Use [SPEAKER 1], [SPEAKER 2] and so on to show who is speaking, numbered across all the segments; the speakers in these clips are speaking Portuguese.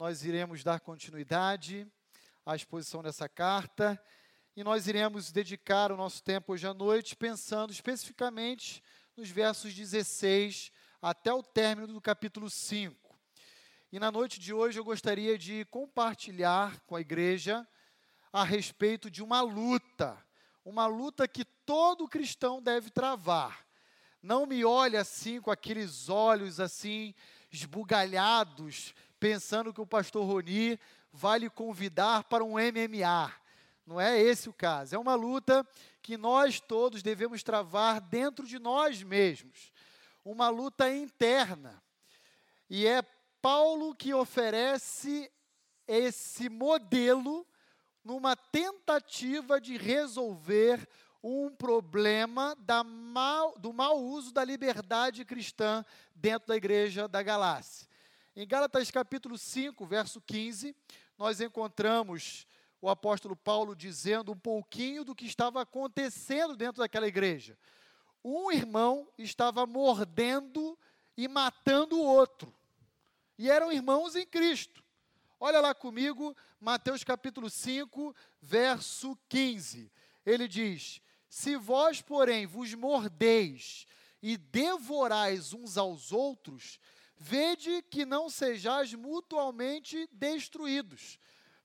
[SPEAKER 1] nós iremos dar continuidade à exposição dessa carta e nós iremos dedicar o nosso tempo hoje à noite pensando especificamente nos versos 16 até o término do capítulo 5. E na noite de hoje eu gostaria de compartilhar com a igreja a respeito de uma luta, uma luta que todo cristão deve travar. Não me olhe assim com aqueles olhos assim esbugalhados, pensando que o pastor Roni vai lhe convidar para um MMA. Não é esse o caso. É uma luta que nós todos devemos travar dentro de nós mesmos. Uma luta interna. E é Paulo que oferece esse modelo numa tentativa de resolver um problema mal, do mau uso da liberdade cristã dentro da igreja da Galácia. Em Gálatas capítulo 5, verso 15, nós encontramos o apóstolo Paulo dizendo um pouquinho do que estava acontecendo dentro daquela igreja. Um irmão estava mordendo e matando o outro. E eram irmãos em Cristo. Olha lá comigo, Mateus capítulo 5, verso 15. Ele diz: Se vós, porém, vos mordeis e devorais uns aos outros, Vede que não sejais mutualmente destruídos.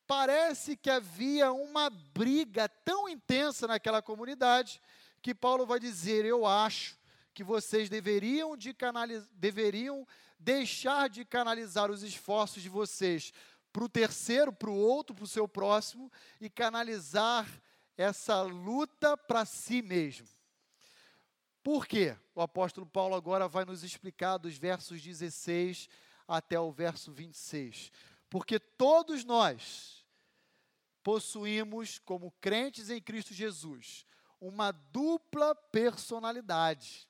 [SPEAKER 1] Parece que havia uma briga tão intensa naquela comunidade que Paulo vai dizer: Eu acho que vocês deveriam, de deveriam deixar de canalizar os esforços de vocês para o terceiro, para o outro, para o seu próximo e canalizar essa luta para si mesmo. Por quê? O apóstolo Paulo agora vai nos explicar dos versos 16 até o verso 26. Porque todos nós possuímos, como crentes em Cristo Jesus, uma dupla personalidade.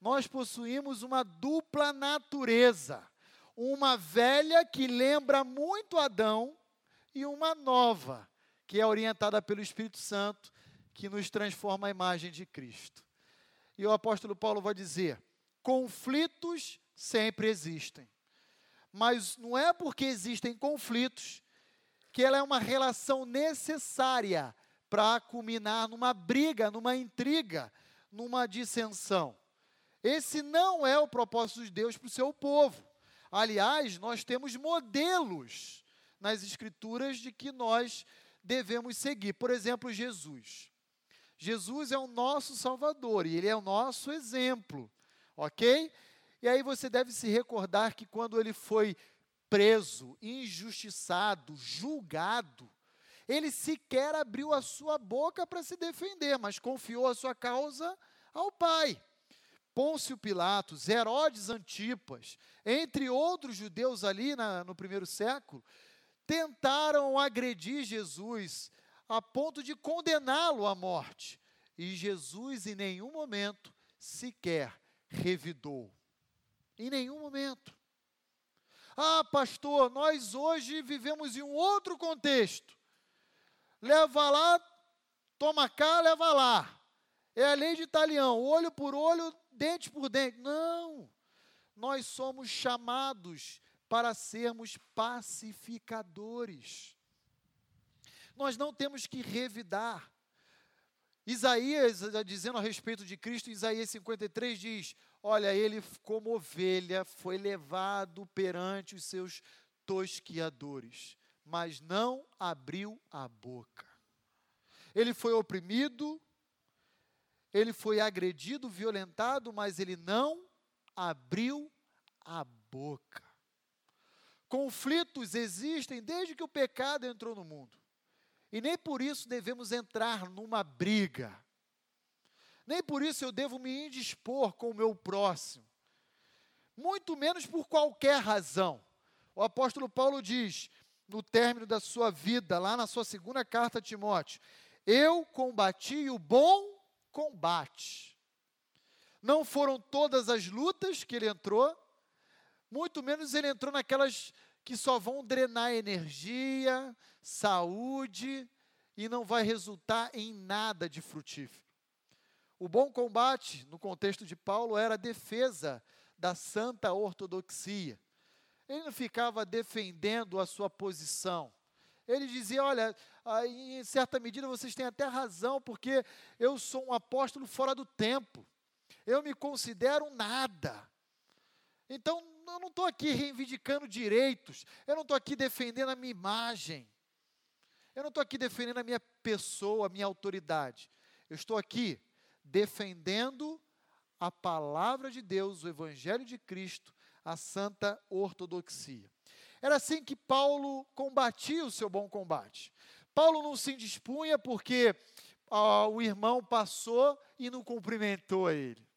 [SPEAKER 1] Nós possuímos uma dupla natureza. Uma velha que lembra muito Adão e uma nova, que é orientada pelo Espírito Santo, que nos transforma à imagem de Cristo. E o apóstolo Paulo vai dizer: conflitos sempre existem. Mas não é porque existem conflitos que ela é uma relação necessária para culminar numa briga, numa intriga, numa dissensão. Esse não é o propósito de Deus para o seu povo. Aliás, nós temos modelos nas Escrituras de que nós devemos seguir. Por exemplo, Jesus. Jesus é o nosso Salvador e Ele é o nosso exemplo, ok? E aí você deve se recordar que quando ele foi preso, injustiçado, julgado, ele sequer abriu a sua boca para se defender, mas confiou a sua causa ao Pai. Pôncio Pilatos, Herodes Antipas, entre outros judeus ali na, no primeiro século, tentaram agredir Jesus, a ponto de condená-lo à morte. E Jesus, em nenhum momento, sequer revidou. Em nenhum momento. Ah, pastor, nós hoje vivemos em um outro contexto. Leva lá, toma cá, leva lá. É a lei de Italião, olho por olho, dente por dente. Não. Nós somos chamados para sermos pacificadores. Nós não temos que revidar. Isaías, dizendo a respeito de Cristo, Isaías 53 diz: Olha, ele, como ovelha, foi levado perante os seus tosquiadores, mas não abriu a boca. Ele foi oprimido, ele foi agredido, violentado, mas ele não abriu a boca. Conflitos existem desde que o pecado entrou no mundo. E nem por isso devemos entrar numa briga. Nem por isso eu devo me indispor com o meu próximo. Muito menos por qualquer razão. O apóstolo Paulo diz, no término da sua vida, lá na sua segunda carta a Timóteo: Eu combati o bom combate. Não foram todas as lutas que ele entrou, muito menos ele entrou naquelas que só vão drenar energia, saúde e não vai resultar em nada de frutífero. O bom combate, no contexto de Paulo, era a defesa da santa ortodoxia. ele não ficava defendendo a sua posição. Ele dizia: Olha, em certa medida vocês têm até razão, porque eu sou um apóstolo fora do tempo. Eu me considero nada. Então, eu não estou aqui reivindicando direitos. Eu não estou aqui defendendo a minha imagem. Eu não estou aqui defendendo a minha pessoa, a minha autoridade. Eu estou aqui defendendo a palavra de Deus, o Evangelho de Cristo, a santa ortodoxia. Era assim que Paulo combatia o seu bom combate. Paulo não se indispunha porque ah, o irmão passou e não cumprimentou ele.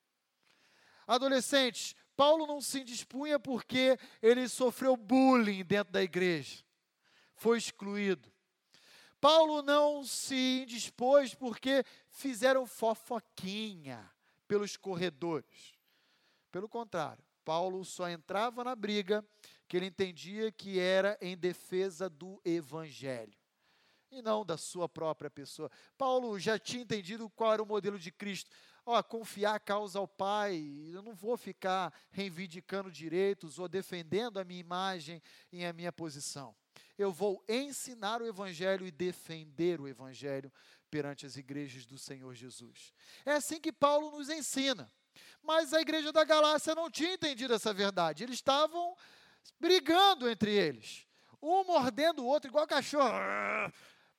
[SPEAKER 1] Adolescentes, Paulo não se indispunha porque ele sofreu bullying dentro da igreja, foi excluído. Paulo não se indispôs porque fizeram fofoquinha pelos corredores. Pelo contrário, Paulo só entrava na briga que ele entendia que era em defesa do evangelho e não da sua própria pessoa. Paulo já tinha entendido qual era o modelo de Cristo. Ó, confiar a causa ao Pai, eu não vou ficar reivindicando direitos ou defendendo a minha imagem e a minha posição. Eu vou ensinar o Evangelho e defender o Evangelho perante as igrejas do Senhor Jesus. É assim que Paulo nos ensina. Mas a igreja da Galácia não tinha entendido essa verdade. Eles estavam brigando entre eles, um mordendo o outro, igual cachorro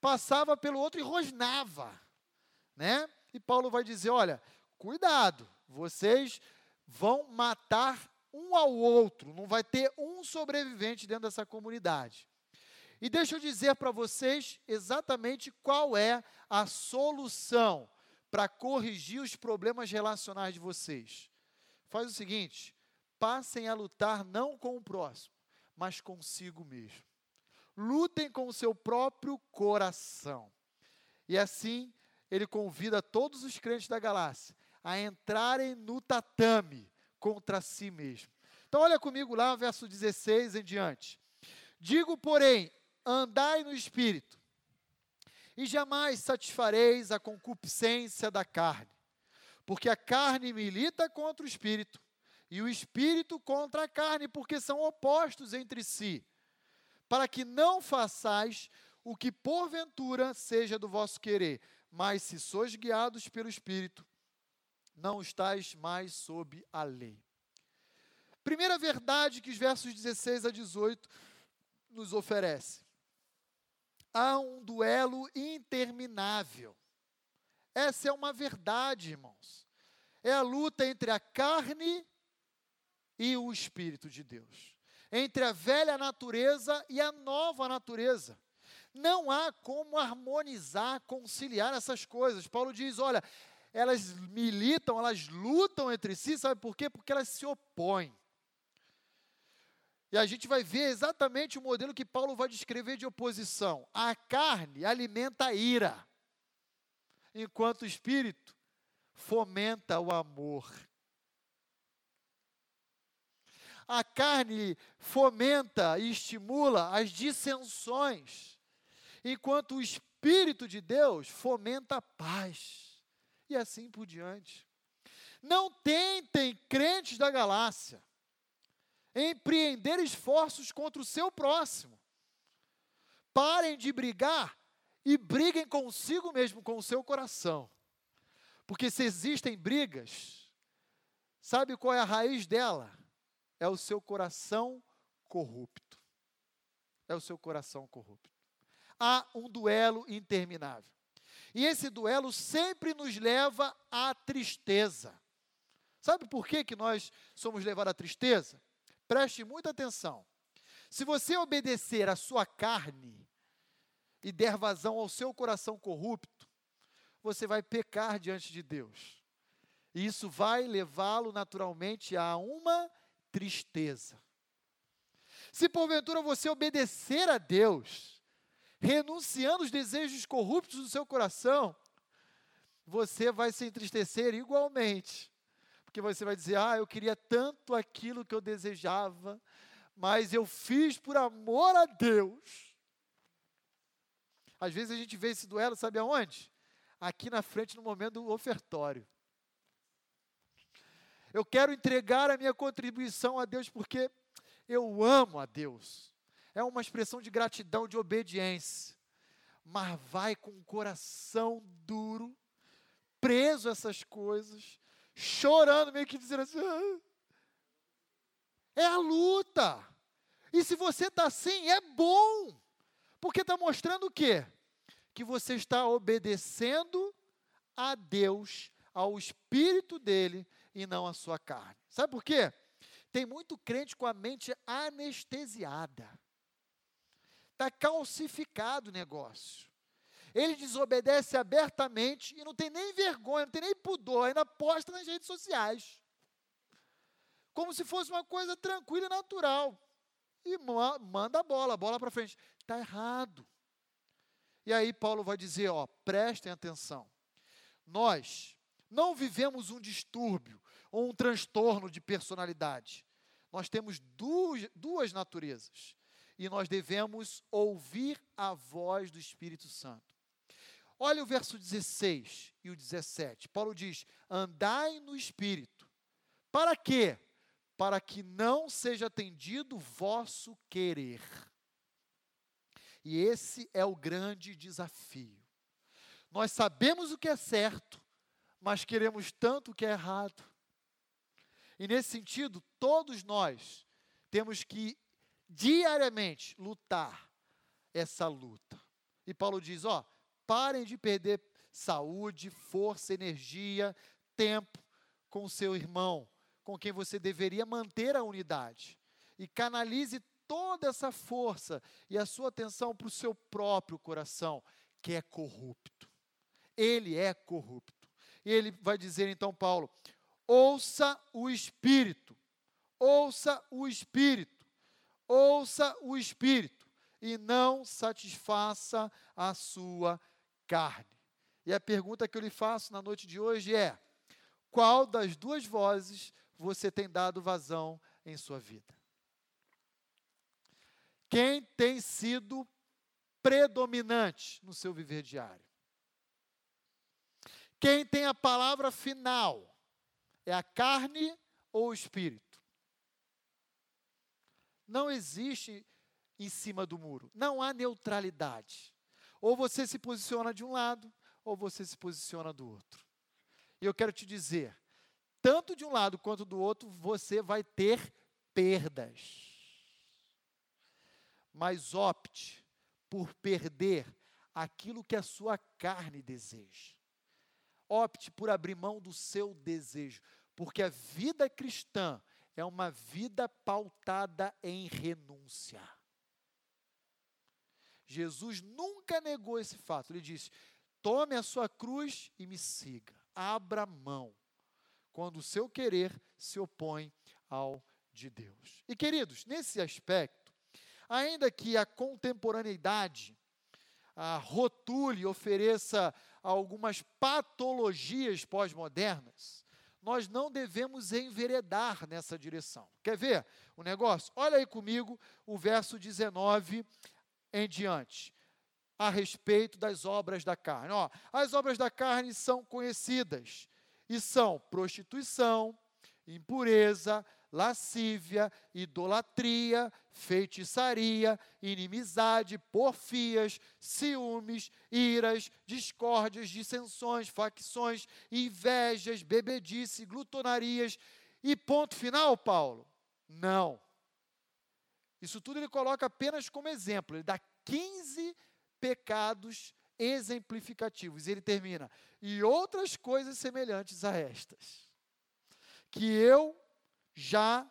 [SPEAKER 1] passava pelo outro e rosnava, né? E Paulo vai dizer: olha, cuidado, vocês vão matar um ao outro, não vai ter um sobrevivente dentro dessa comunidade. E deixa eu dizer para vocês exatamente qual é a solução para corrigir os problemas relacionais de vocês. Faz o seguinte: passem a lutar não com o próximo, mas consigo mesmo lutem com o seu próprio coração. E assim, ele convida todos os crentes da Galácia a entrarem no tatame contra si mesmo. Então, olha comigo lá, verso 16 em diante. Digo, porém, andai no espírito, e jamais satisfareis a concupiscência da carne, porque a carne milita contra o espírito, e o espírito contra a carne, porque são opostos entre si para que não façais o que porventura seja do vosso querer, mas se sois guiados pelo Espírito, não estáis mais sob a lei. Primeira verdade que os versos 16 a 18 nos oferece. Há um duelo interminável. Essa é uma verdade, irmãos. É a luta entre a carne e o Espírito de Deus entre a velha natureza e a nova natureza. Não há como harmonizar, conciliar essas coisas. Paulo diz: olha, elas militam, elas lutam entre si, sabe por quê? Porque elas se opõem. E a gente vai ver exatamente o modelo que Paulo vai descrever de oposição. A carne alimenta a ira, enquanto o espírito fomenta o amor. A carne fomenta e estimula as dissensões, enquanto o Espírito de Deus fomenta a paz. E assim por diante. Não tentem, crentes da galáxia, empreender esforços contra o seu próximo. Parem de brigar e briguem consigo mesmo, com o seu coração. Porque se existem brigas, sabe qual é a raiz dela? é o seu coração corrupto. É o seu coração corrupto. Há um duelo interminável. E esse duelo sempre nos leva à tristeza. Sabe por que, que nós somos levados à tristeza? Preste muita atenção. Se você obedecer à sua carne e der vazão ao seu coração corrupto, você vai pecar diante de Deus. E isso vai levá-lo naturalmente a uma tristeza. Se porventura você obedecer a Deus, renunciando os desejos corruptos do seu coração, você vai se entristecer igualmente. Porque você vai dizer: Ah, eu queria tanto aquilo que eu desejava, mas eu fiz por amor a Deus. Às vezes a gente vê esse duelo, sabe aonde? Aqui na frente, no momento do ofertório. Eu quero entregar a minha contribuição a Deus porque eu amo a Deus. É uma expressão de gratidão, de obediência. Mas vai com o coração duro, preso a essas coisas, chorando, meio que dizendo assim: ah, é a luta. E se você está assim, é bom, porque está mostrando o quê? Que você está obedecendo a Deus, ao Espírito dele e não à sua carne. Sabe por quê? Tem muito crente com a mente anestesiada. Está calcificado o negócio. Ele desobedece abertamente e não tem nem vergonha, não tem nem pudor, ainda posta nas redes sociais. Como se fosse uma coisa tranquila e natural. E manda a bola, a bola para frente. Está errado. E aí Paulo vai dizer, ó, prestem atenção. Nós não vivemos um distúrbio ou um transtorno de personalidade. Nós temos duas, duas naturezas e nós devemos ouvir a voz do Espírito Santo. Olha o verso 16 e o 17. Paulo diz: Andai no Espírito. Para quê? Para que não seja atendido vosso querer. E esse é o grande desafio. Nós sabemos o que é certo, mas queremos tanto o que é errado. E nesse sentido, todos nós temos que diariamente lutar essa luta. E Paulo diz: ó, parem de perder saúde, força, energia, tempo com seu irmão, com quem você deveria manter a unidade. E canalize toda essa força e a sua atenção para o seu próprio coração, que é corrupto. Ele é corrupto. E ele vai dizer então, Paulo: Ouça o Espírito. Ouça o Espírito. Ouça o Espírito. E não satisfaça a sua carne. E a pergunta que eu lhe faço na noite de hoje é: qual das duas vozes você tem dado vazão em sua vida? Quem tem sido predominante no seu viver diário? Quem tem a palavra final? É a carne ou o espírito? Não existe em cima do muro. Não há neutralidade. Ou você se posiciona de um lado, ou você se posiciona do outro. E eu quero te dizer, tanto de um lado quanto do outro, você vai ter perdas. Mas opte por perder aquilo que a sua carne deseja. Opte por abrir mão do seu desejo, porque a vida cristã é uma vida pautada em renúncia. Jesus nunca negou esse fato. Ele disse: Tome a sua cruz e me siga. Abra mão. Quando o seu querer se opõe ao de Deus. E queridos, nesse aspecto, ainda que a contemporaneidade a rotule, ofereça algumas patologias pós-modernas, nós não devemos enveredar nessa direção. Quer ver o negócio? Olha aí comigo o verso 19 em diante, a respeito das obras da carne. Ó, as obras da carne são conhecidas e são prostituição, impureza, lascívia, idolatria, feitiçaria, inimizade, porfias, ciúmes, iras, discórdias, dissensões, facções, invejas, bebedice, glutonarias. E ponto final, Paulo? Não. Isso tudo ele coloca apenas como exemplo. Ele dá 15 pecados exemplificativos. E ele termina: e outras coisas semelhantes a estas, que eu já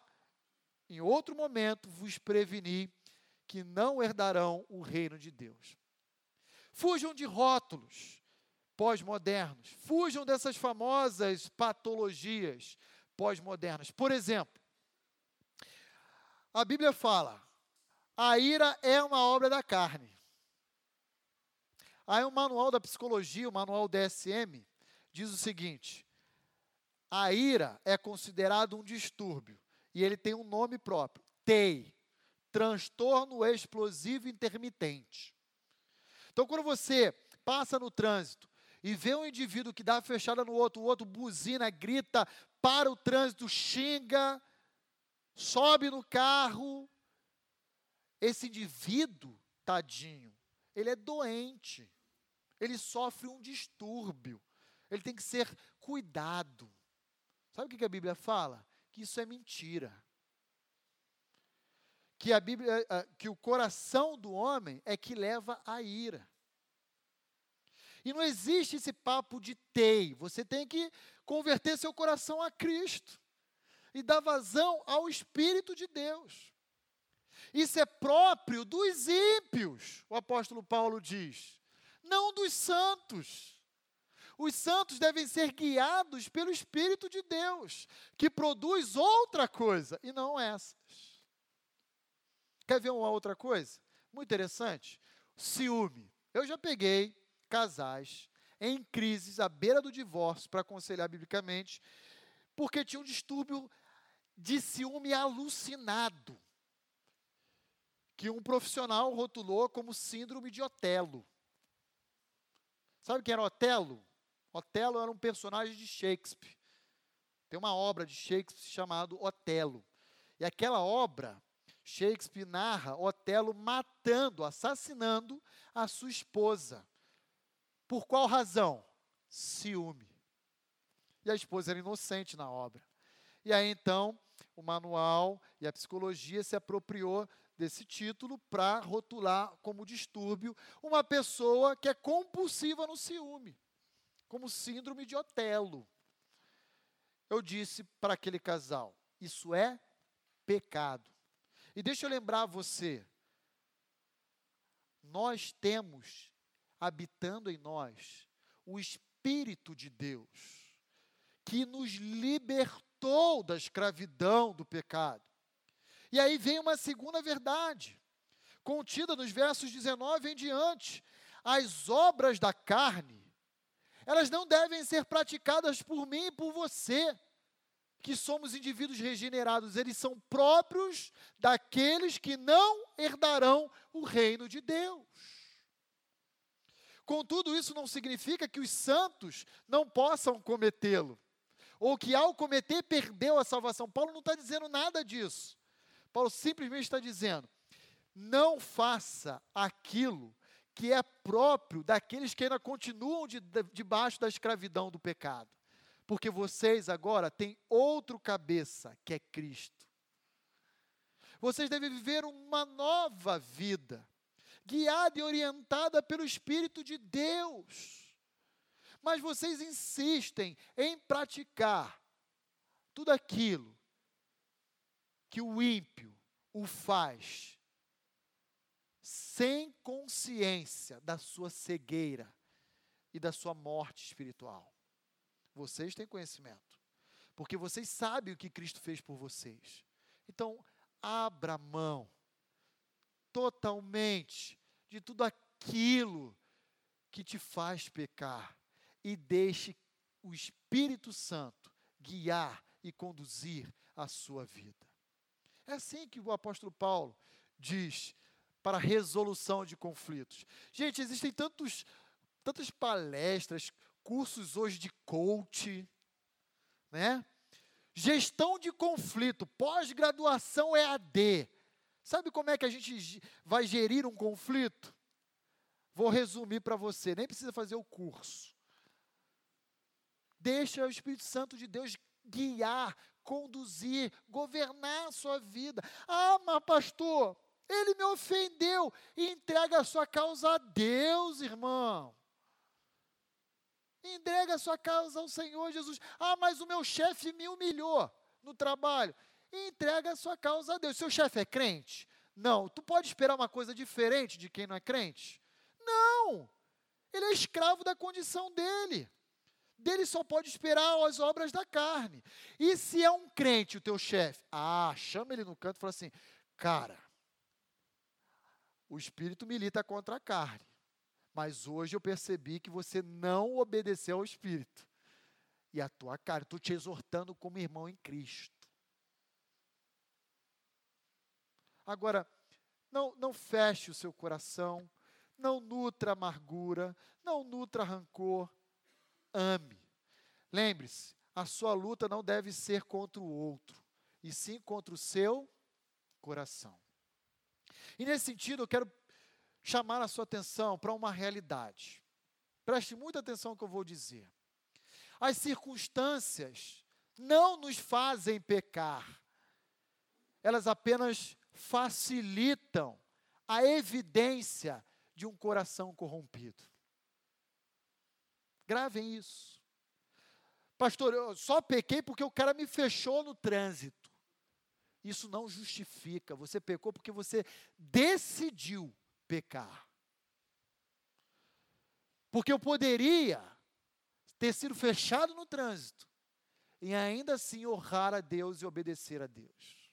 [SPEAKER 1] em outro momento vos preveni que não herdarão o reino de Deus. Fujam de rótulos pós-modernos, fujam dessas famosas patologias pós-modernas. Por exemplo, a Bíblia fala: a ira é uma obra da carne. Aí o manual da psicologia, o manual DSM, diz o seguinte: a ira é considerado um distúrbio e ele tem um nome próprio: TEI transtorno explosivo intermitente. Então, quando você passa no trânsito e vê um indivíduo que dá fechada no outro, o outro buzina, grita, para o trânsito, xinga, sobe no carro. Esse indivíduo, tadinho, ele é doente. Ele sofre um distúrbio. Ele tem que ser cuidado. Sabe o que a Bíblia fala? Que isso é mentira. Que a Bíblia, eh, eh, que o coração do homem é que leva à ira. E não existe esse papo de tei. Você tem que converter seu coração a Cristo e dar vazão ao Espírito de Deus. Isso é próprio dos ímpios, o apóstolo Paulo diz, não dos santos. Os santos devem ser guiados pelo Espírito de Deus, que produz outra coisa e não essas. Quer ver uma outra coisa? Muito interessante. Ciúme. Eu já peguei casais em crises à beira do divórcio para aconselhar biblicamente, porque tinha um distúrbio de ciúme alucinado, que um profissional rotulou como síndrome de Otelo. Sabe quem era Otelo? Otelo era um personagem de Shakespeare. Tem uma obra de Shakespeare chamada Otelo. E aquela obra, Shakespeare narra Otelo matando, assassinando a sua esposa. Por qual razão? Ciúme. E a esposa era inocente na obra. E aí então, o manual e a psicologia se apropriou desse título para rotular como distúrbio uma pessoa que é compulsiva no ciúme, como síndrome de Otelo. Eu disse para aquele casal: isso é pecado. E deixa eu lembrar você, nós temos habitando em nós o Espírito de Deus, que nos libertou da escravidão do pecado. E aí vem uma segunda verdade, contida nos versos 19 em diante: as obras da carne, elas não devem ser praticadas por mim e por você, que somos indivíduos regenerados, eles são próprios daqueles que não herdarão o reino de Deus. Contudo, isso não significa que os santos não possam cometê-lo, ou que ao cometer perdeu a salvação. Paulo não está dizendo nada disso. Paulo simplesmente está dizendo: não faça aquilo que é próprio daqueles que ainda continuam de, de, debaixo da escravidão do pecado. Porque vocês agora têm outro cabeça, que é Cristo. Vocês devem viver uma nova vida guiada e orientada pelo Espírito de Deus. Mas vocês insistem em praticar tudo aquilo que o ímpio o faz sem consciência da sua cegueira e da sua morte espiritual. Vocês têm conhecimento, porque vocês sabem o que Cristo fez por vocês. Então, abra mão totalmente de tudo aquilo que te faz pecar e deixe o Espírito Santo guiar e conduzir a sua vida. É assim que o apóstolo Paulo diz para resolução de conflitos. Gente, existem tantos, tantas palestras, cursos hoje de coach, né? Gestão de conflito, pós-graduação EAD. Sabe como é que a gente vai gerir um conflito? Vou resumir para você, nem precisa fazer o curso. Deixa o Espírito Santo de Deus guiar, conduzir, governar a sua vida. Ah, mas pastor, ele me ofendeu. Entrega a sua causa a Deus, irmão. Entrega a sua causa ao Senhor Jesus. Ah, mas o meu chefe me humilhou no trabalho entrega a sua causa a Deus. Seu chefe é crente? Não. Tu pode esperar uma coisa diferente de quem não é crente? Não. Ele é escravo da condição dele. Dele só pode esperar as obras da carne. E se é um crente o teu chefe? Ah, chama ele no canto e fala assim: cara, o espírito milita contra a carne. Mas hoje eu percebi que você não obedeceu ao espírito. E a tua carne, estou te exortando como irmão em Cristo. Agora, não, não feche o seu coração, não nutra amargura, não nutra rancor, ame. Lembre-se, a sua luta não deve ser contra o outro, e sim contra o seu coração. E nesse sentido, eu quero chamar a sua atenção para uma realidade. Preste muita atenção no que eu vou dizer. As circunstâncias não nos fazem pecar, elas apenas facilitam a evidência de um coração corrompido. Gravem isso. Pastor, eu só pequei porque o cara me fechou no trânsito. Isso não justifica. Você pecou porque você decidiu pecar. Porque eu poderia ter sido fechado no trânsito e ainda assim honrar a Deus e obedecer a Deus.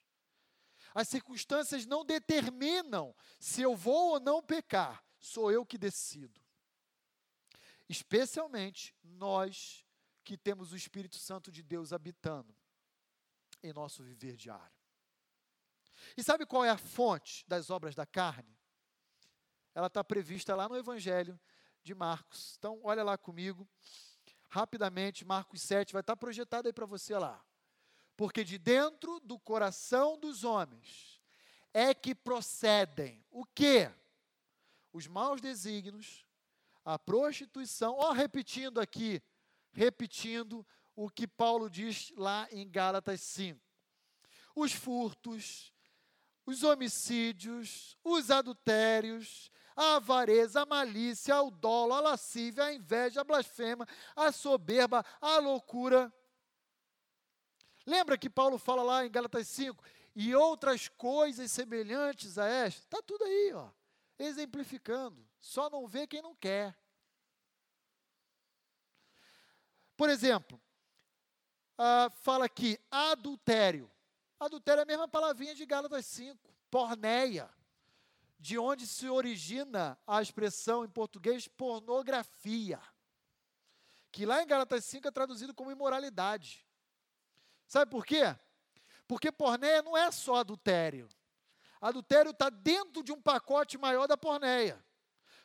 [SPEAKER 1] As circunstâncias não determinam se eu vou ou não pecar, sou eu que decido. Especialmente nós que temos o Espírito Santo de Deus habitando em nosso viver diário. E sabe qual é a fonte das obras da carne? Ela está prevista lá no Evangelho de Marcos. Então, olha lá comigo, rapidamente, Marcos 7, vai estar tá projetado aí para você lá. Porque de dentro do coração dos homens é que procedem o quê? Os maus desígnios, a prostituição, ó, repetindo aqui, repetindo o que Paulo diz lá em Gálatas 5. Os furtos, os homicídios, os adultérios, a avareza, a malícia, o dolo, a lascívia, a inveja, a blasfema, a soberba, a loucura. Lembra que Paulo fala lá em Gálatas 5? E outras coisas semelhantes a esta? Está tudo aí, ó, exemplificando. Só não vê quem não quer. Por exemplo, uh, fala aqui adultério. Adultério é a mesma palavrinha de Gálatas 5. Porneia. De onde se origina a expressão em português pornografia. Que lá em Gálatas 5 é traduzido como imoralidade. Sabe por quê? Porque pornéia não é só adultério. Adultério está dentro de um pacote maior da pornéia.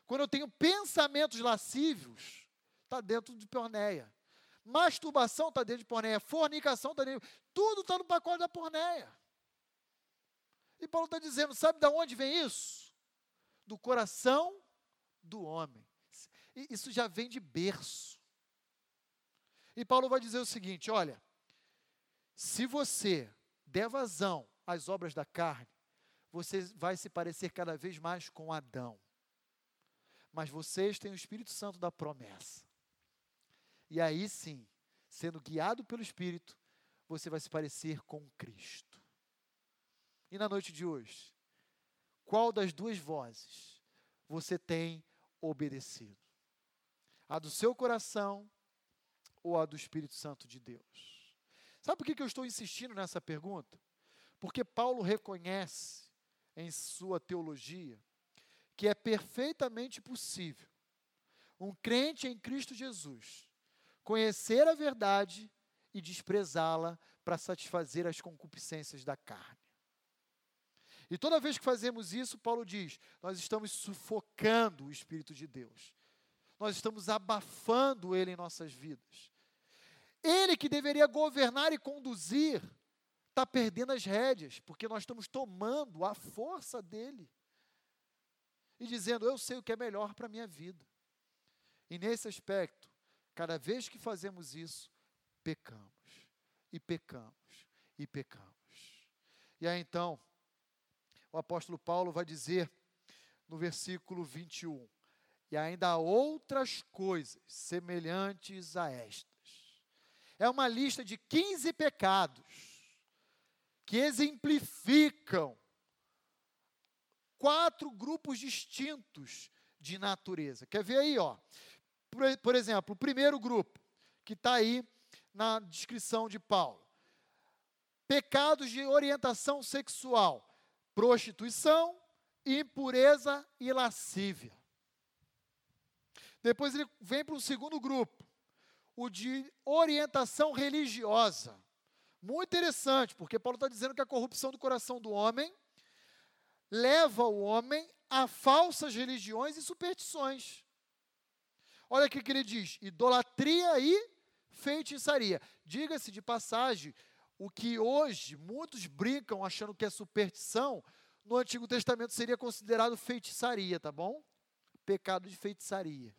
[SPEAKER 1] Quando eu tenho pensamentos lascívios, está dentro de pornéia. Masturbação está dentro de pornéia. Fornicação está dentro. Tudo está no pacote da pornéia. E Paulo está dizendo: sabe de onde vem isso? Do coração do homem. Isso já vem de berço. E Paulo vai dizer o seguinte: olha, se você der vazão às obras da carne, você vai se parecer cada vez mais com Adão. Mas vocês têm o Espírito Santo da promessa. E aí sim, sendo guiado pelo Espírito, você vai se parecer com Cristo. E na noite de hoje, qual das duas vozes você tem obedecido? A do seu coração ou a do Espírito Santo de Deus? Sabe por que, eu estou insistindo nessa pergunta? Porque Paulo reconhece em sua teologia que é perfeitamente possível um crente em Cristo Jesus conhecer a verdade e desprezá-la para satisfazer as concupiscências da carne. E toda vez que fazemos isso, Paulo diz, nós estamos sufocando o Espírito de Deus. Nós estamos abafando ele em nossas vidas. Ele que deveria governar e conduzir, está perdendo as rédeas, porque nós estamos tomando a força dele e dizendo: Eu sei o que é melhor para a minha vida. E nesse aspecto, cada vez que fazemos isso, pecamos, e pecamos, e pecamos. E aí então, o apóstolo Paulo vai dizer no versículo 21, e ainda há outras coisas semelhantes a esta é uma lista de 15 pecados que exemplificam quatro grupos distintos de natureza. Quer ver aí, ó? Por, por exemplo, o primeiro grupo, que está aí na descrição de Paulo. Pecados de orientação sexual, prostituição, impureza e lascívia. Depois ele vem para um segundo grupo, o de orientação religiosa. Muito interessante, porque Paulo está dizendo que a corrupção do coração do homem leva o homem a falsas religiões e superstições. Olha o que ele diz: idolatria e feitiçaria. Diga-se de passagem, o que hoje muitos brincam achando que é superstição, no Antigo Testamento seria considerado feitiçaria, tá bom? Pecado de feitiçaria.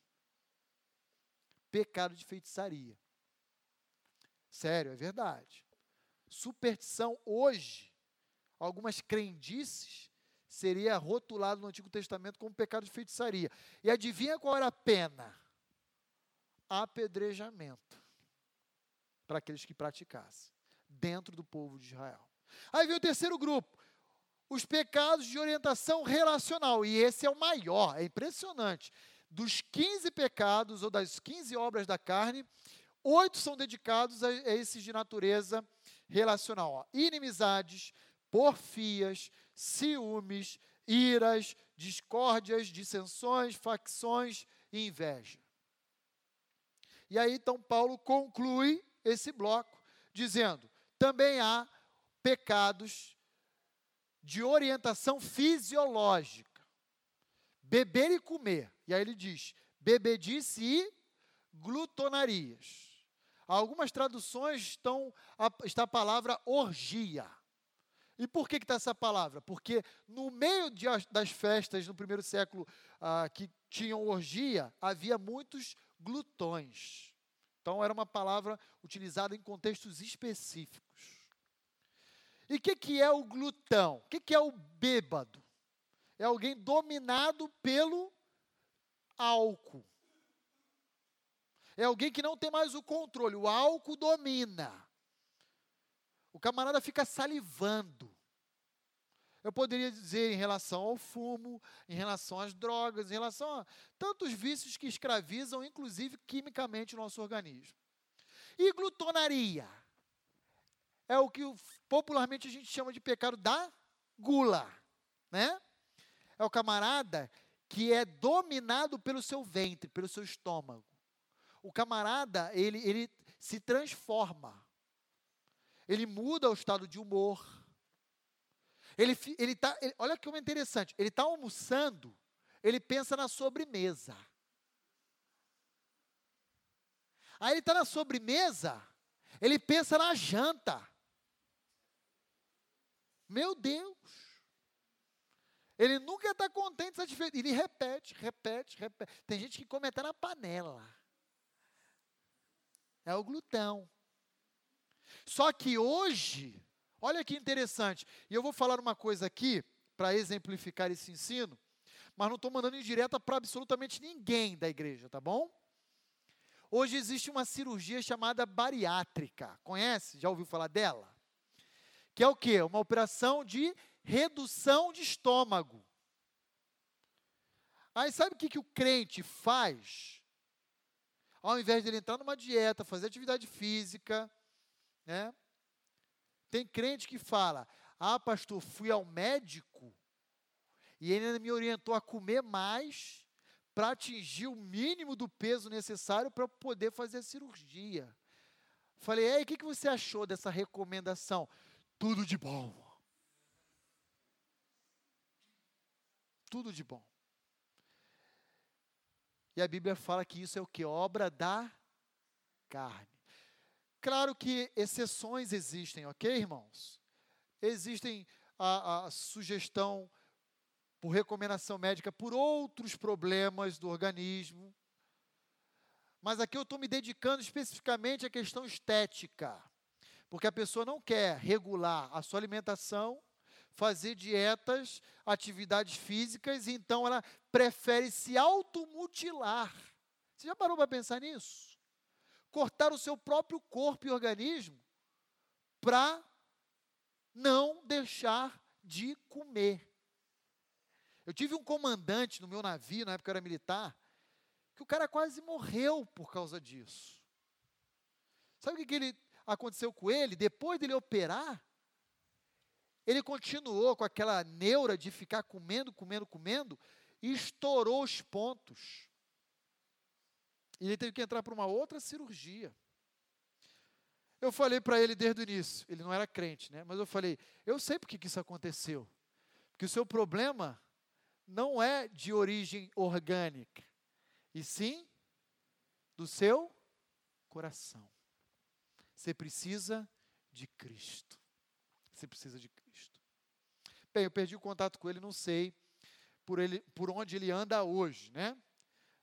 [SPEAKER 1] Pecado de feitiçaria. Sério, é verdade. Superstição hoje, algumas crendices, seria rotulado no Antigo Testamento como pecado de feitiçaria. E adivinha qual era a pena? Apedrejamento para aqueles que praticassem dentro do povo de Israel. Aí vem o terceiro grupo, os pecados de orientação relacional, e esse é o maior, é impressionante. Dos 15 pecados ou das 15 obras da carne, oito são dedicados a, a esses de natureza relacional. Ó. Inimizades, porfias, ciúmes, iras, discórdias, dissensões, facções e inveja. E aí então Paulo conclui esse bloco dizendo: também há pecados de orientação fisiológica. Beber e comer. E aí ele diz: bebedice e glutonarias. Algumas traduções estão a, está a palavra orgia. E por que está essa palavra? Porque no meio de, das festas no primeiro século ah, que tinham orgia, havia muitos glutões. Então era uma palavra utilizada em contextos específicos. E o que, que é o glutão? O que, que é o bêbado? É alguém dominado pelo álcool. É alguém que não tem mais o controle, o álcool domina. O camarada fica salivando. Eu poderia dizer em relação ao fumo, em relação às drogas, em relação a tantos vícios que escravizam, inclusive quimicamente, o nosso organismo. E glutonaria é o que popularmente a gente chama de pecado da gula, né? É o camarada que é dominado pelo seu ventre, pelo seu estômago. O camarada, ele, ele se transforma. Ele muda o estado de humor. Ele, ele tá, ele, olha que é interessante. Ele está almoçando, ele pensa na sobremesa. Aí ele está na sobremesa, ele pensa na janta. Meu Deus! Ele nunca está contente, satisfeito. Ele repete, repete, repete. Tem gente que come até na panela. É o glutão. Só que hoje, olha que interessante, e eu vou falar uma coisa aqui, para exemplificar esse ensino, mas não estou mandando indireta para absolutamente ninguém da igreja, tá bom? Hoje existe uma cirurgia chamada bariátrica. Conhece? Já ouviu falar dela? Que é o quê? Uma operação de redução de estômago. Aí sabe o que, que o crente faz? Ao invés de ele entrar numa dieta, fazer atividade física, né? Tem crente que fala: Ah, pastor, fui ao médico e ele me orientou a comer mais para atingir o mínimo do peso necessário para poder fazer a cirurgia. Falei, ei, o que, que você achou dessa recomendação? Tudo de bom. Tudo de bom. E a Bíblia fala que isso é o que? Obra da carne. Claro que exceções existem, ok, irmãos? Existem a, a sugestão por recomendação médica, por outros problemas do organismo. Mas aqui eu estou me dedicando especificamente à questão estética, porque a pessoa não quer regular a sua alimentação, fazer dietas, atividades físicas, então ela prefere se automutilar. Você já parou para pensar nisso? Cortar o seu próprio corpo e organismo para não deixar de comer. Eu tive um comandante no meu navio, na época eu era militar, que o cara quase morreu por causa disso. Sabe o que, ele, aconteceu com ele? Depois dele operar, ele continuou com aquela neura de ficar comendo, comendo, comendo, e estourou os pontos. E ele teve que entrar para uma outra cirurgia. Eu falei para ele desde o início, ele não era crente, né? Mas eu falei, eu sei porque que isso aconteceu. Porque o seu problema não é de origem orgânica, e sim do seu coração. Você precisa de Cristo. Você precisa de Cristo. Bem, eu perdi o contato com ele, não sei por, ele, por onde ele anda hoje, né?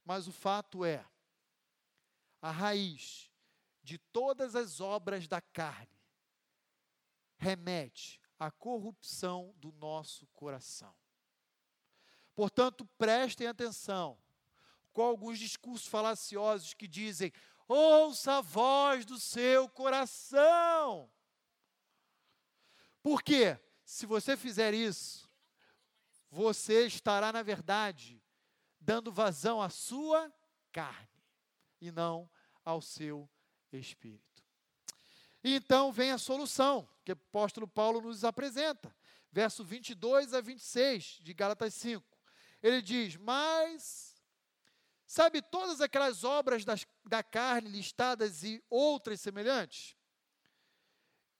[SPEAKER 1] Mas o fato é, a raiz de todas as obras da carne remete à corrupção do nosso coração. Portanto, prestem atenção com alguns discursos falaciosos que dizem: ouça a voz do seu coração. Por quê? Se você fizer isso, você estará, na verdade, dando vazão à sua carne e não ao seu espírito. Então vem a solução que o apóstolo Paulo nos apresenta, verso 22 a 26 de Gálatas 5. Ele diz: Mas, sabe todas aquelas obras das, da carne listadas e outras semelhantes?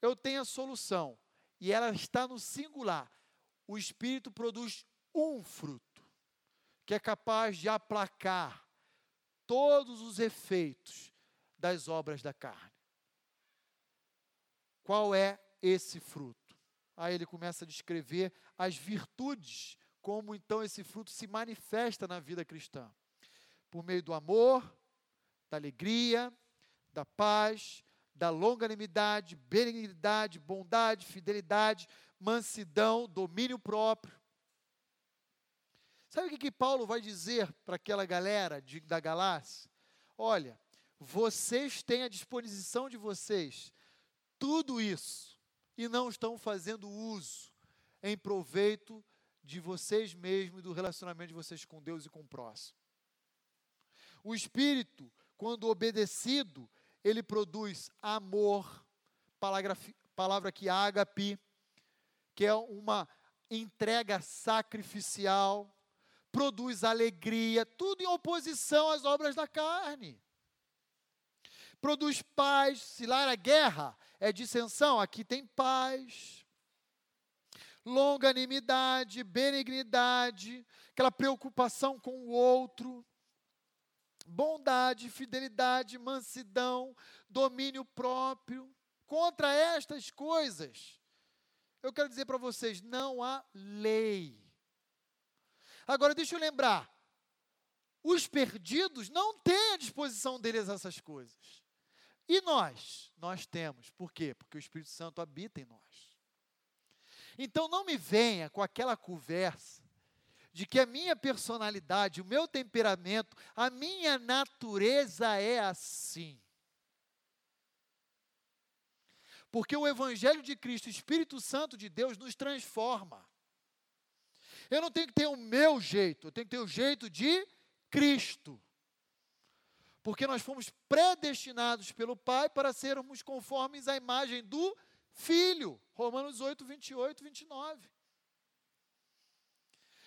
[SPEAKER 1] Eu tenho a solução, e ela está no singular. O Espírito produz um fruto, que é capaz de aplacar todos os efeitos das obras da carne. Qual é esse fruto? Aí ele começa a descrever as virtudes, como então esse fruto se manifesta na vida cristã. Por meio do amor, da alegria, da paz, da longanimidade, benignidade, bondade, fidelidade, mansidão, domínio próprio. Sabe o que, que Paulo vai dizer para aquela galera de, da Galácia? Olha, vocês têm à disposição de vocês tudo isso e não estão fazendo uso em proveito de vocês mesmos e do relacionamento de vocês com Deus e com o próximo. O Espírito, quando obedecido, ele produz amor, palavra, palavra que ágape, que é uma entrega sacrificial, produz alegria, tudo em oposição às obras da carne. Produz paz, se lá era guerra, é dissensão, aqui tem paz. Longanimidade, benignidade, aquela preocupação com o outro. Bondade, fidelidade, mansidão, domínio próprio. Contra estas coisas, eu quero dizer para vocês: não há lei. Agora, deixa eu lembrar: os perdidos não têm à disposição deles essas coisas. E nós? Nós temos. Por quê? Porque o Espírito Santo habita em nós. Então não me venha com aquela conversa de que a minha personalidade, o meu temperamento, a minha natureza é assim. Porque o Evangelho de Cristo, o Espírito Santo de Deus, nos transforma. Eu não tenho que ter o meu jeito, eu tenho que ter o jeito de Cristo porque nós fomos predestinados pelo Pai para sermos conformes à imagem do Filho. Romanos 8, 28, 29.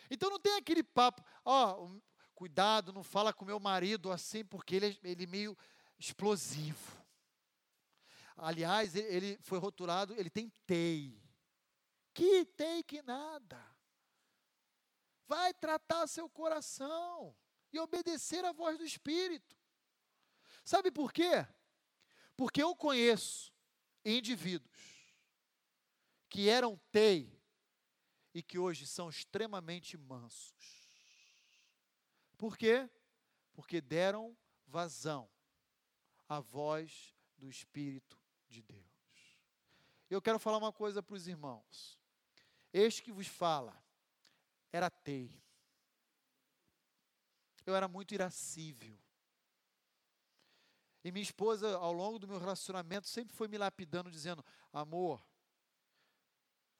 [SPEAKER 1] Então não tem aquele papo, ó, cuidado, não fala com meu marido assim, porque ele, é, ele é meio explosivo. Aliás, ele, ele foi rotulado, ele tem TEI. Que TEI que nada. Vai tratar seu coração e obedecer à voz do Espírito. Sabe por quê? Porque eu conheço indivíduos que eram TEI e que hoje são extremamente mansos. Por quê? Porque deram vazão à voz do Espírito de Deus. Eu quero falar uma coisa para os irmãos. Este que vos fala era TEI. Eu era muito irascível. E minha esposa, ao longo do meu relacionamento, sempre foi me lapidando, dizendo: amor,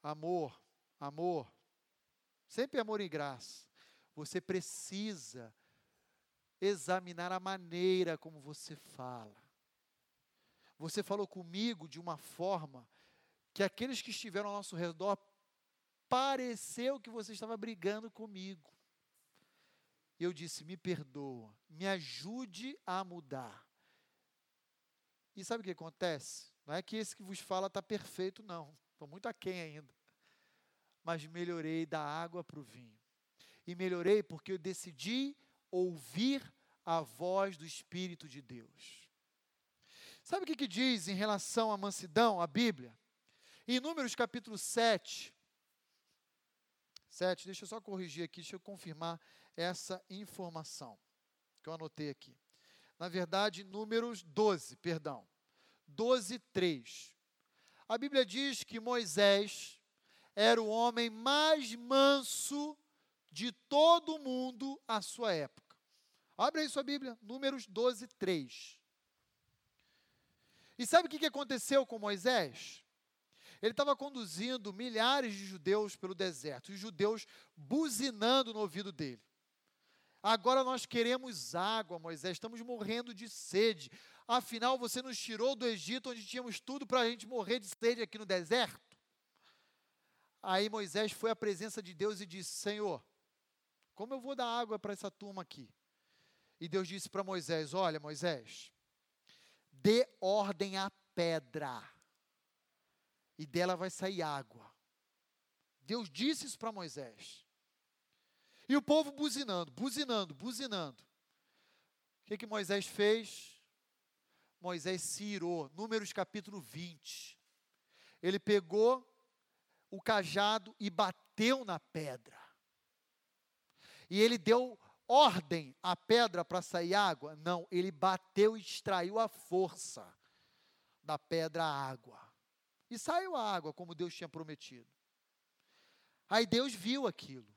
[SPEAKER 1] amor, amor. Sempre amor e graça. Você precisa examinar a maneira como você fala. Você falou comigo de uma forma que aqueles que estiveram ao nosso redor pareceu que você estava brigando comigo. Eu disse: me perdoa, me ajude a mudar. E sabe o que acontece? Não é que esse que vos fala está perfeito, não. Estou muito aquém ainda. Mas melhorei da água para o vinho. E melhorei porque eu decidi ouvir a voz do Espírito de Deus. Sabe o que, que diz em relação à mansidão, a Bíblia? Em Números capítulo 7, 7, deixa eu só corrigir aqui, deixa eu confirmar essa informação que eu anotei aqui. Na verdade, Números 12, perdão. 12, 3. A Bíblia diz que Moisés era o homem mais manso de todo o mundo à sua época. Abre aí sua Bíblia, Números 12, 3. E sabe o que aconteceu com Moisés? Ele estava conduzindo milhares de judeus pelo deserto, os judeus buzinando no ouvido dele. Agora nós queremos água, Moisés, estamos morrendo de sede. Afinal, você nos tirou do Egito, onde tínhamos tudo para a gente morrer de sede aqui no deserto. Aí Moisés foi à presença de Deus e disse: Senhor, como eu vou dar água para essa turma aqui? E Deus disse para Moisés: Olha, Moisés, dê ordem à pedra, e dela vai sair água. Deus disse isso para Moisés. E o povo buzinando, buzinando, buzinando. O que, que Moisés fez? Moisés se irou, Números capítulo 20. Ele pegou o cajado e bateu na pedra. E ele deu ordem à pedra para sair água? Não, ele bateu e extraiu a força da pedra a água. E saiu a água como Deus tinha prometido. Aí Deus viu aquilo.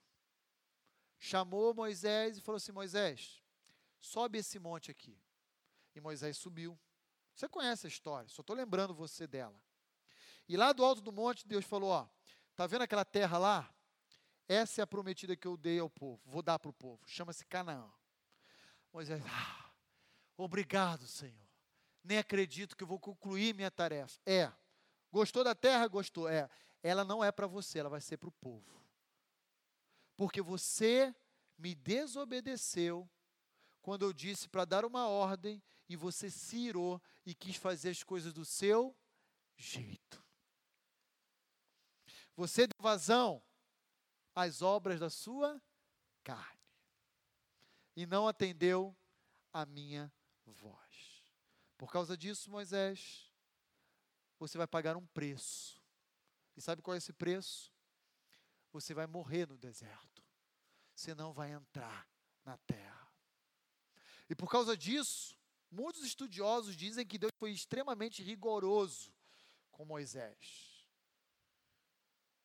[SPEAKER 1] Chamou Moisés e falou assim: Moisés, sobe esse monte aqui. E Moisés subiu. Você conhece a história, só estou lembrando você dela. E lá do alto do monte, Deus falou: Ó, Está vendo aquela terra lá? Essa é a prometida que eu dei ao povo, vou dar para o povo. Chama-se Canaã. Moisés, ah, obrigado, Senhor. Nem acredito que eu vou concluir minha tarefa. É. Gostou da terra? Gostou. É. Ela não é para você, ela vai ser para o povo. Porque você me desobedeceu quando eu disse para dar uma ordem e você se irou e quis fazer as coisas do seu jeito. Você deu vazão às obras da sua carne e não atendeu a minha voz. Por causa disso, Moisés, você vai pagar um preço. E sabe qual é esse preço? Você vai morrer no deserto. Você não vai entrar na terra. E por causa disso, muitos estudiosos dizem que Deus foi extremamente rigoroso com Moisés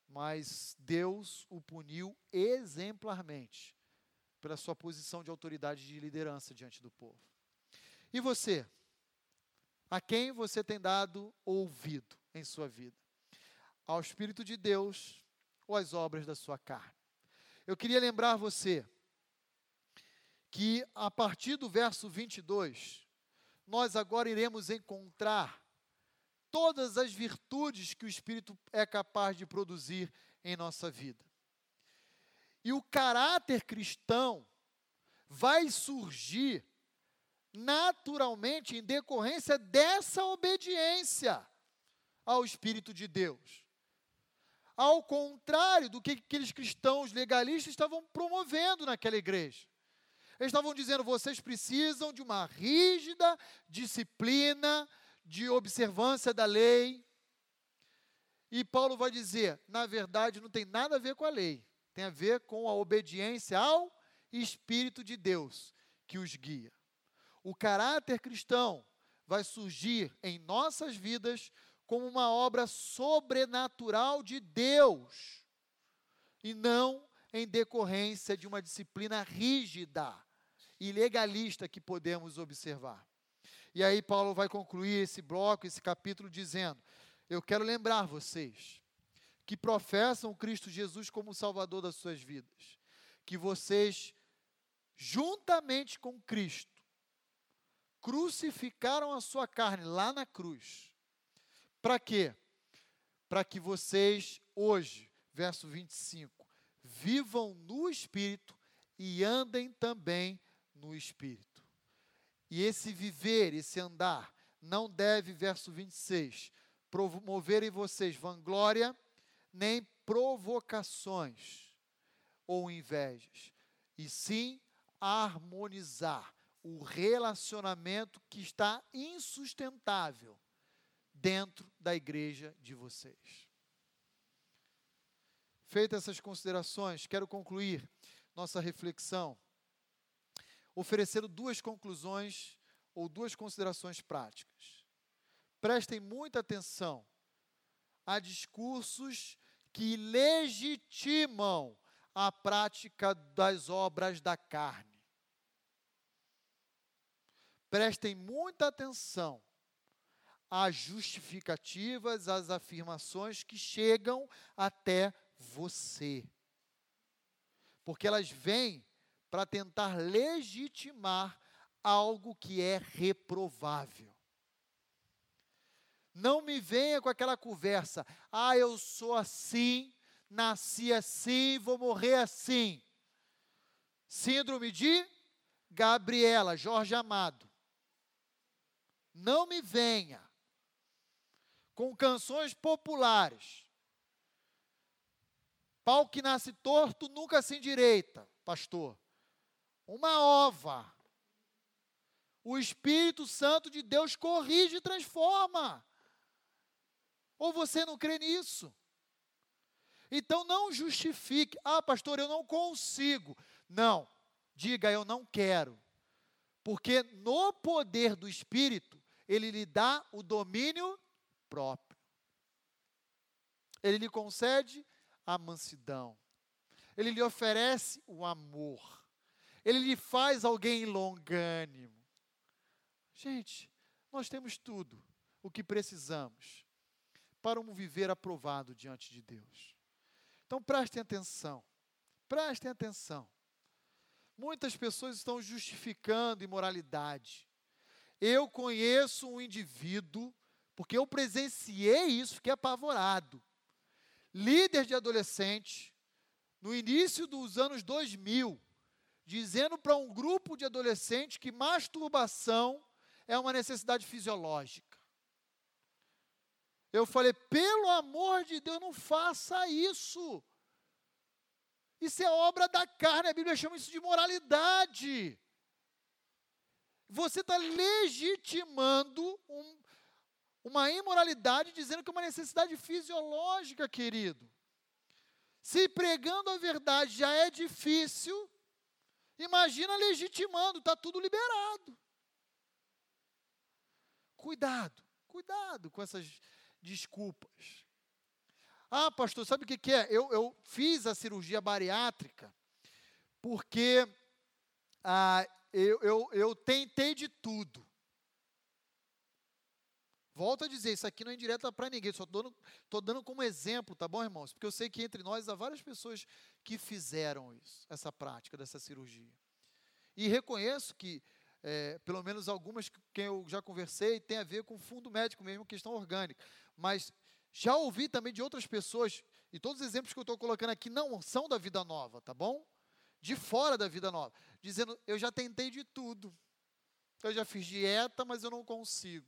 [SPEAKER 1] mas Deus o puniu exemplarmente pela sua posição de autoridade de liderança diante do povo. E você? A quem você tem dado ouvido em sua vida? Ao Espírito de Deus ou às obras da sua carne? Eu queria lembrar você que a partir do verso 22, nós agora iremos encontrar todas as virtudes que o Espírito é capaz de produzir em nossa vida. E o caráter cristão vai surgir naturalmente em decorrência dessa obediência ao Espírito de Deus. Ao contrário do que aqueles cristãos legalistas estavam promovendo naquela igreja. Eles estavam dizendo: vocês precisam de uma rígida disciplina de observância da lei. E Paulo vai dizer: na verdade, não tem nada a ver com a lei, tem a ver com a obediência ao Espírito de Deus que os guia. O caráter cristão vai surgir em nossas vidas como uma obra sobrenatural de Deus e não em decorrência de uma disciplina rígida e legalista que podemos observar. E aí Paulo vai concluir esse bloco, esse capítulo, dizendo: Eu quero lembrar vocês que professam Cristo Jesus como Salvador das suas vidas, que vocês, juntamente com Cristo, crucificaram a sua carne lá na cruz. Para quê? Para que vocês, hoje, verso 25, vivam no Espírito e andem também no Espírito. E esse viver, esse andar, não deve, verso 26, promover em vocês vanglória, nem provocações ou invejas, e sim harmonizar o relacionamento que está insustentável dentro da igreja de vocês. Feitas essas considerações, quero concluir nossa reflexão oferecendo duas conclusões ou duas considerações práticas. Prestem muita atenção a discursos que legitimam a prática das obras da carne. Prestem muita atenção às justificativas, às afirmações que chegam até você. Porque elas vêm para tentar legitimar algo que é reprovável. Não me venha com aquela conversa, ah, eu sou assim, nasci assim, vou morrer assim. Síndrome de Gabriela, Jorge Amado. Não me venha com canções populares. Pau que nasce torto nunca se endireita, pastor. Uma ova. O Espírito Santo de Deus corrige e transforma. Ou você não crê nisso? Então não justifique. Ah, pastor, eu não consigo. Não. Diga, eu não quero. Porque no poder do Espírito, ele lhe dá o domínio próprio. Ele lhe concede a mansidão. Ele lhe oferece o amor. Ele lhe faz alguém longânimo. Gente, nós temos tudo o que precisamos para um viver aprovado diante de Deus. Então prestem atenção, prestem atenção. Muitas pessoas estão justificando imoralidade. Eu conheço um indivíduo, porque eu presenciei isso, fiquei apavorado. Líder de adolescente, no início dos anos 2000, dizendo para um grupo de adolescentes que masturbação é uma necessidade fisiológica. Eu falei, pelo amor de Deus, não faça isso. Isso é obra da carne, a Bíblia chama isso de moralidade. Você está legitimando um, uma imoralidade dizendo que é uma necessidade fisiológica, querido. Se pregando a verdade já é difícil, imagina legitimando, está tudo liberado. Cuidado, cuidado com essas desculpas. Ah, pastor, sabe o que, que é? Eu, eu fiz a cirurgia bariátrica porque ah, eu, eu, eu tentei de tudo. Volto a dizer, isso aqui não é indireta para ninguém, só estou dando, dando como exemplo, tá bom, irmãos? Porque eu sei que entre nós há várias pessoas que fizeram isso, essa prática dessa cirurgia. E reconheço que, é, pelo menos algumas que eu já conversei, tem a ver com fundo médico mesmo, questão orgânica. Mas já ouvi também de outras pessoas, e todos os exemplos que eu estou colocando aqui não são da vida nova, tá bom? De fora da vida nova, dizendo: eu já tentei de tudo. Eu já fiz dieta, mas eu não consigo.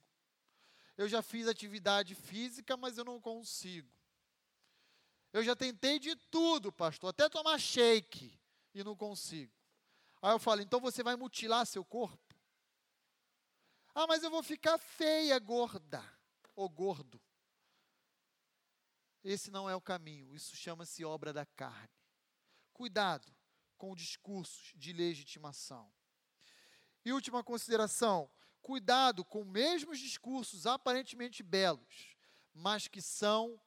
[SPEAKER 1] Eu já fiz atividade física, mas eu não consigo. Eu já tentei de tudo, pastor, até tomar shake e não consigo. Aí eu falo: então você vai mutilar seu corpo? Ah, mas eu vou ficar feia, gorda ou gordo. Esse não é o caminho, isso chama-se obra da carne. Cuidado com discursos de legitimação. E última consideração: cuidado com mesmos discursos aparentemente belos, mas que são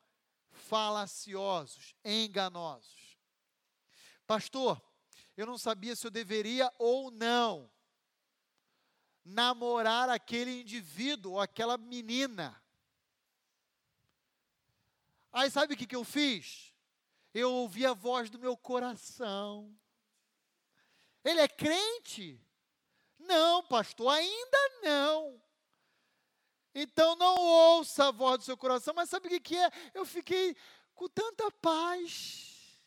[SPEAKER 1] falaciosos, enganosos. Pastor, eu não sabia se eu deveria ou não namorar aquele indivíduo ou aquela menina. Aí sabe o que, que eu fiz? Eu ouvi a voz do meu coração. Ele é crente? Não, pastor, ainda não. Então não ouça a voz do seu coração, mas sabe o que, é? Eu fiquei com tanta paz.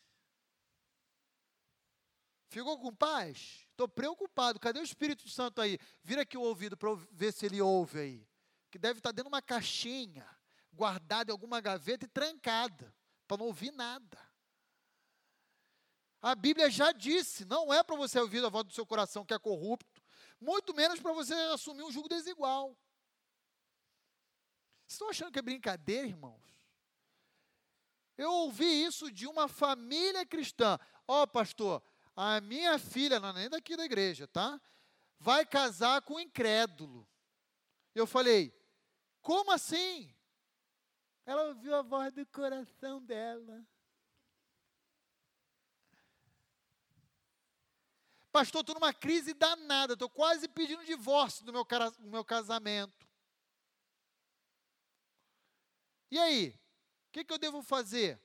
[SPEAKER 1] Ficou com paz? Estou preocupado. Cadê o Espírito Santo aí? Vira aqui o ouvido para ver se ele ouve aí. Que deve estar dentro de uma caixinha guardada em alguma gaveta e trancada, para não ouvir nada. A Bíblia já disse: não é para você ouvir a voz do seu coração que é corrupto, muito menos para você assumir um jugo desigual. Vocês estão achando que é brincadeira, irmãos? Eu ouvi isso de uma família cristã. Ó, oh, pastor, a minha filha, não é nem daqui da igreja, tá? Vai casar com um incrédulo. Eu falei, como assim? Ela ouviu a voz do coração dela. Pastor, estou numa crise danada, estou quase pedindo divórcio do meu, do meu casamento. E aí? O que, que eu devo fazer?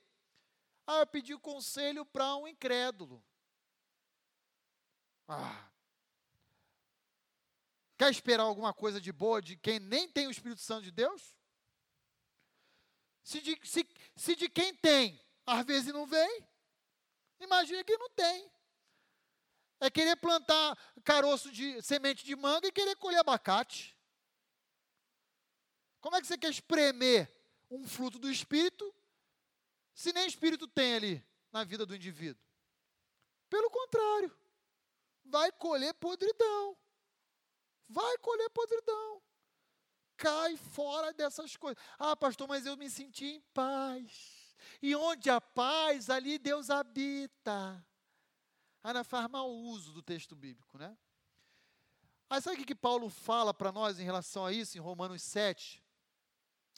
[SPEAKER 1] Ah, eu pedi conselho para um incrédulo. Ah. Quer esperar alguma coisa de boa de quem nem tem o Espírito Santo de Deus? Se de, se, se de quem tem, às vezes não vem, imagina quem não tem. É querer plantar caroço de semente de manga e querer colher abacate. Como é que você quer espremer um fruto do Espírito se nem Espírito tem ali na vida do indivíduo? Pelo contrário vai colher podridão. Vai colher podridão. Cai fora dessas coisas. Ah, pastor, mas eu me senti em paz. E onde há paz, ali Deus habita. Ana faz mau uso do texto bíblico, né? Aí sabe o que Paulo fala para nós em relação a isso, em Romanos 7?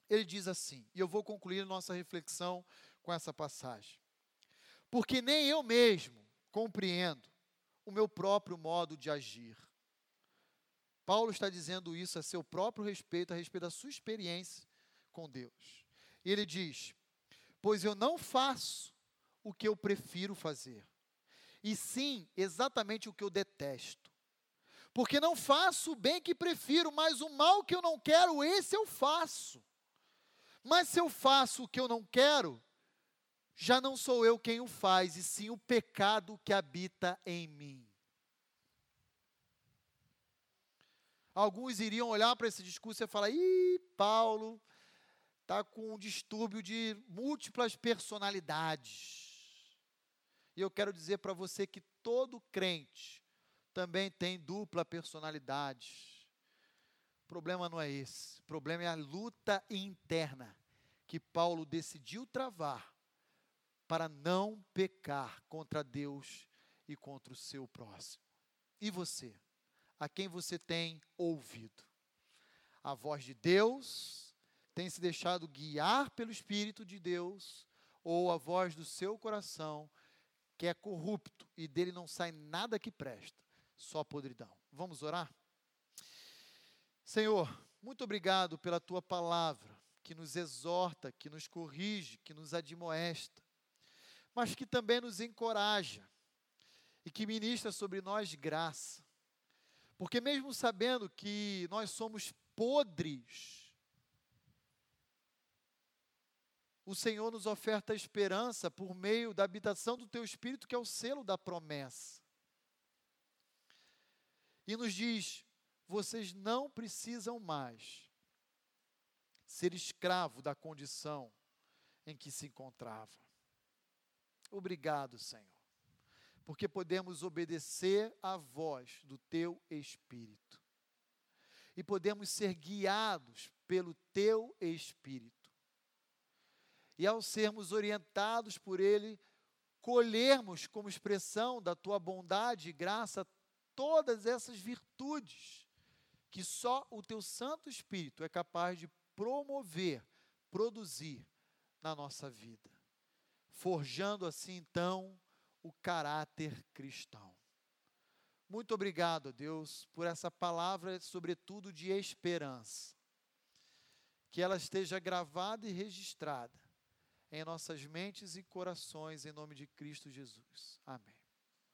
[SPEAKER 1] Ele diz assim, e eu vou concluir nossa reflexão com essa passagem. Porque nem eu mesmo compreendo o meu próprio modo de agir. Paulo está dizendo isso a seu próprio respeito, a respeito da sua experiência com Deus. Ele diz: Pois eu não faço o que eu prefiro fazer, e sim exatamente o que eu detesto. Porque não faço o bem que prefiro, mas o mal que eu não quero, esse eu faço. Mas se eu faço o que eu não quero, já não sou eu quem o faz, e sim o pecado que habita em mim. Alguns iriam olhar para esse discurso e falar: ih, Paulo está com um distúrbio de múltiplas personalidades. E eu quero dizer para você que todo crente também tem dupla personalidade. O problema não é esse. O problema é a luta interna que Paulo decidiu travar para não pecar contra Deus e contra o seu próximo. E você? A quem você tem ouvido? A voz de Deus tem se deixado guiar pelo Espírito de Deus ou a voz do seu coração que é corrupto e dele não sai nada que presta, só podridão. Vamos orar? Senhor, muito obrigado pela tua palavra que nos exorta, que nos corrige, que nos admoesta mas que também nos encoraja e que ministra sobre nós graça. Porque, mesmo sabendo que nós somos podres, o Senhor nos oferta esperança por meio da habitação do Teu Espírito, que é o selo da promessa. E nos diz: vocês não precisam mais ser escravo da condição em que se encontravam. Obrigado, Senhor, porque podemos obedecer à voz do Teu Espírito e podemos ser guiados pelo Teu Espírito. E ao sermos orientados por Ele, colhermos como expressão da Tua bondade e graça todas essas virtudes que só o Teu Santo Espírito é capaz de promover, produzir na nossa vida forjando assim então o caráter cristão. Muito obrigado, Deus, por essa palavra, sobretudo de esperança. Que ela esteja gravada e registrada em nossas mentes e corações, em nome de Cristo Jesus. Amém.